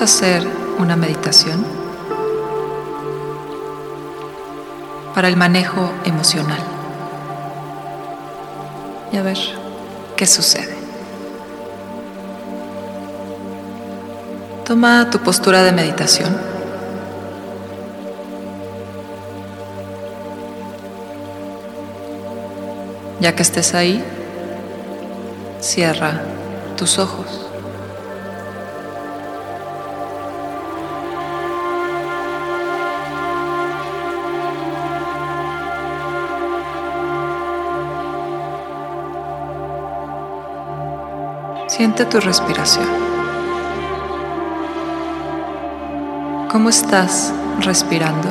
Hacer una meditación para el manejo emocional y a ver qué sucede. Toma tu postura de meditación. Ya que estés ahí, cierra tus ojos. Siente tu respiración. ¿Cómo estás respirando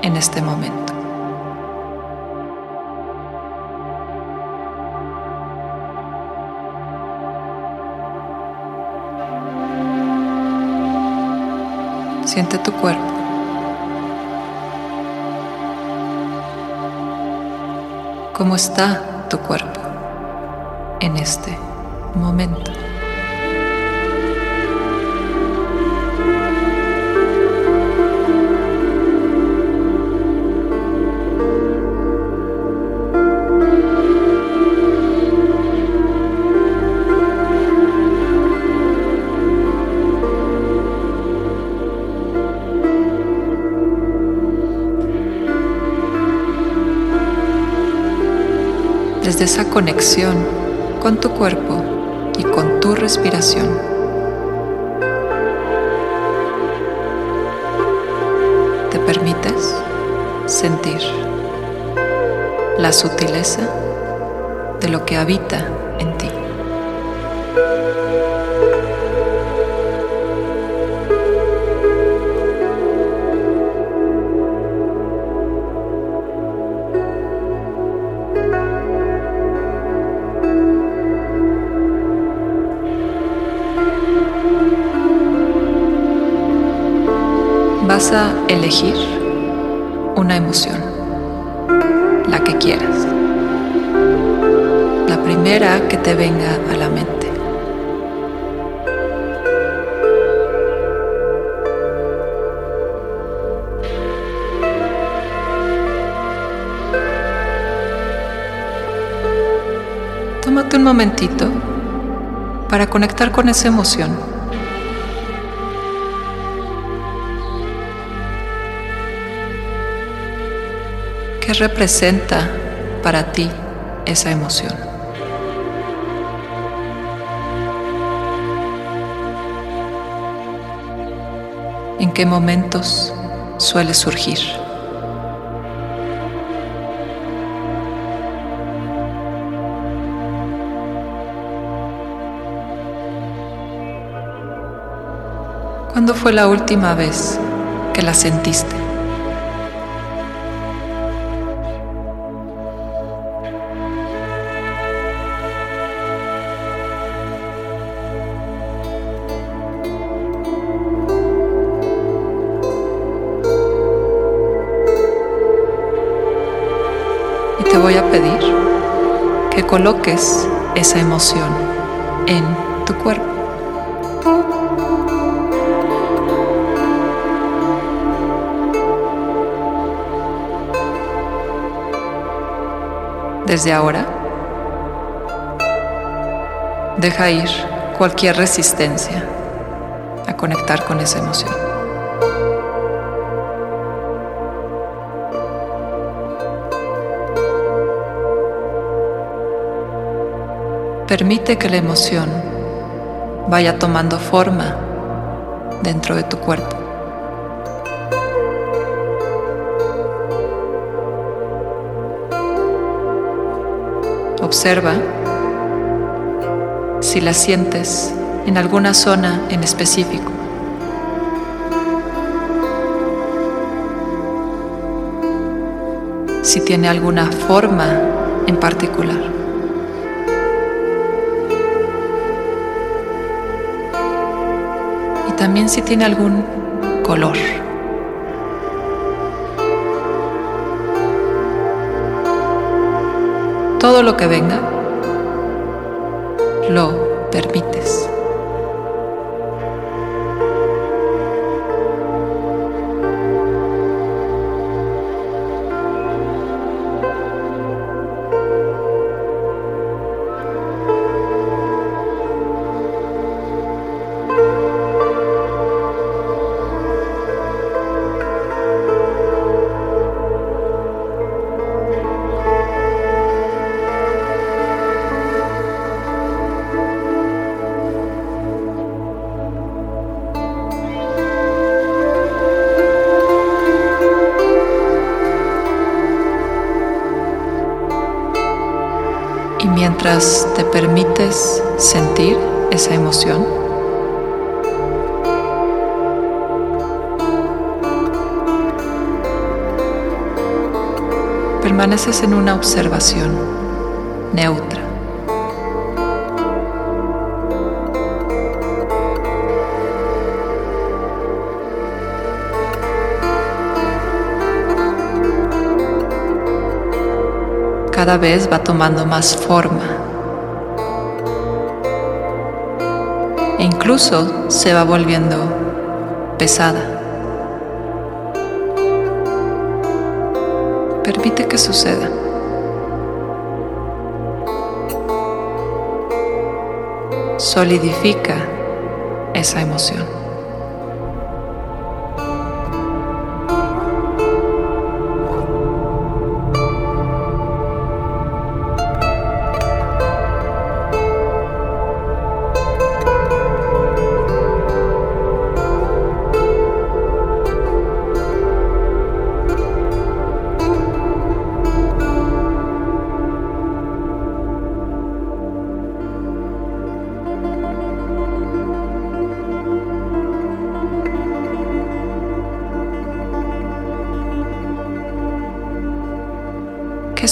en este momento? Siente tu cuerpo. ¿Cómo está tu cuerpo en este momento? Desde esa conexión con tu cuerpo y con tu respiración. Te permites sentir la sutileza de lo que habita en ti. Elegir una emoción, la que quieras, la primera que te venga a la mente. Tómate un momentito para conectar con esa emoción. ¿Qué representa para ti esa emoción? ¿En qué momentos suele surgir? ¿Cuándo fue la última vez que la sentiste? Te voy a pedir que coloques esa emoción en tu cuerpo. Desde ahora, deja ir cualquier resistencia a conectar con esa emoción. Permite que la emoción vaya tomando forma dentro de tu cuerpo. Observa si la sientes en alguna zona en específico. Si tiene alguna forma en particular. También si tiene algún color. todo lo que venga, lo permites. Mientras te permites sentir esa emoción, permaneces en una observación neutra. Cada vez va tomando más forma. E incluso se va volviendo pesada. Permite que suceda. Solidifica esa emoción.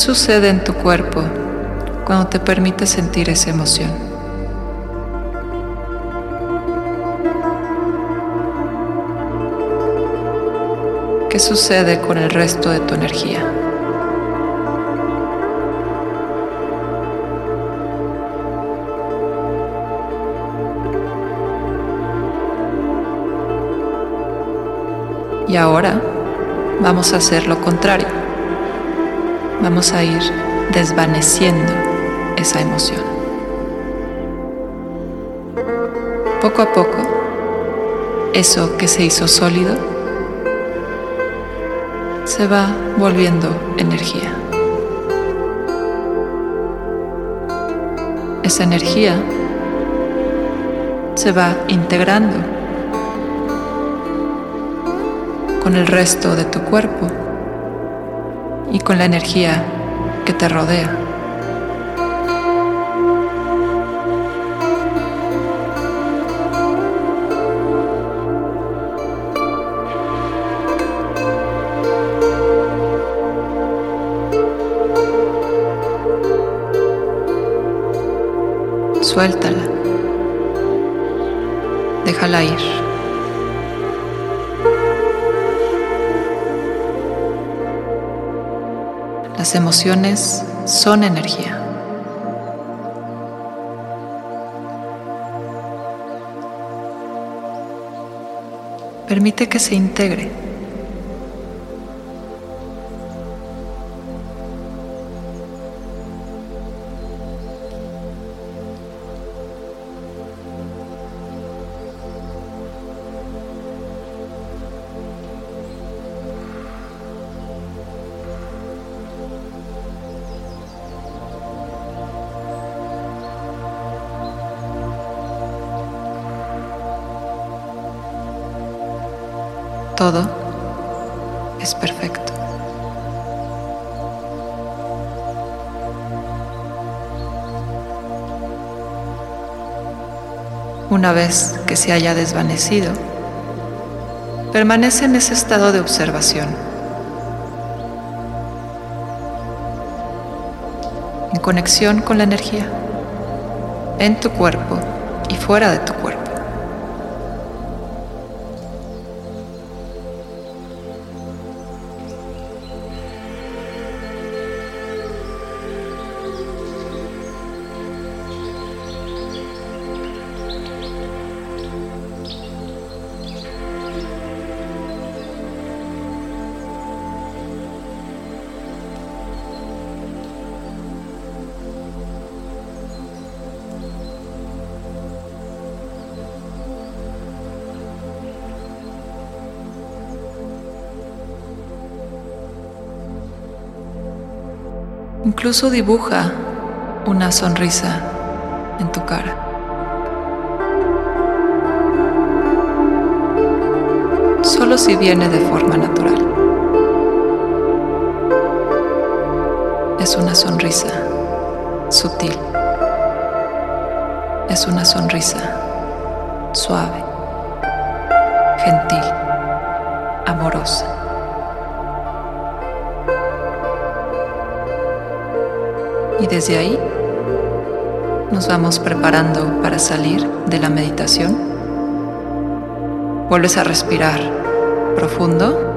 Sucede en tu cuerpo cuando te permites sentir esa emoción? ¿Qué sucede con el resto de tu energía? Y ahora vamos a hacer lo contrario vamos a ir desvaneciendo esa emoción. Poco a poco, eso que se hizo sólido se va volviendo energía. Esa energía se va integrando con el resto de tu cuerpo y con la energía que te rodea. Suéltala. Déjala ir. Las emociones son energía. Permite que se integre. Todo es perfecto. Una vez que se haya desvanecido, permanece en ese estado de observación, en conexión con la energía, en tu cuerpo y fuera de tu cuerpo. Incluso dibuja una sonrisa en tu cara. Solo si viene de forma natural. Es una sonrisa sutil. Es una sonrisa suave, gentil, amorosa. Desde ahí nos vamos preparando para salir de la meditación. Vuelves a respirar profundo.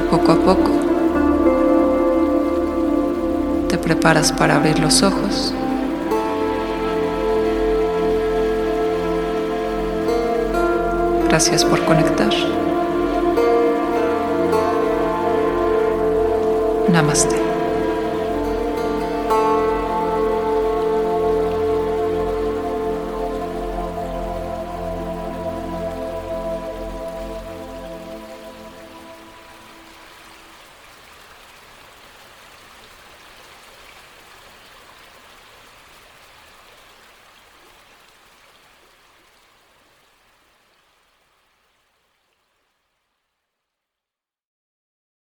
Poco a poco te preparas para abrir los ojos. Gracias por conectar. Namaste.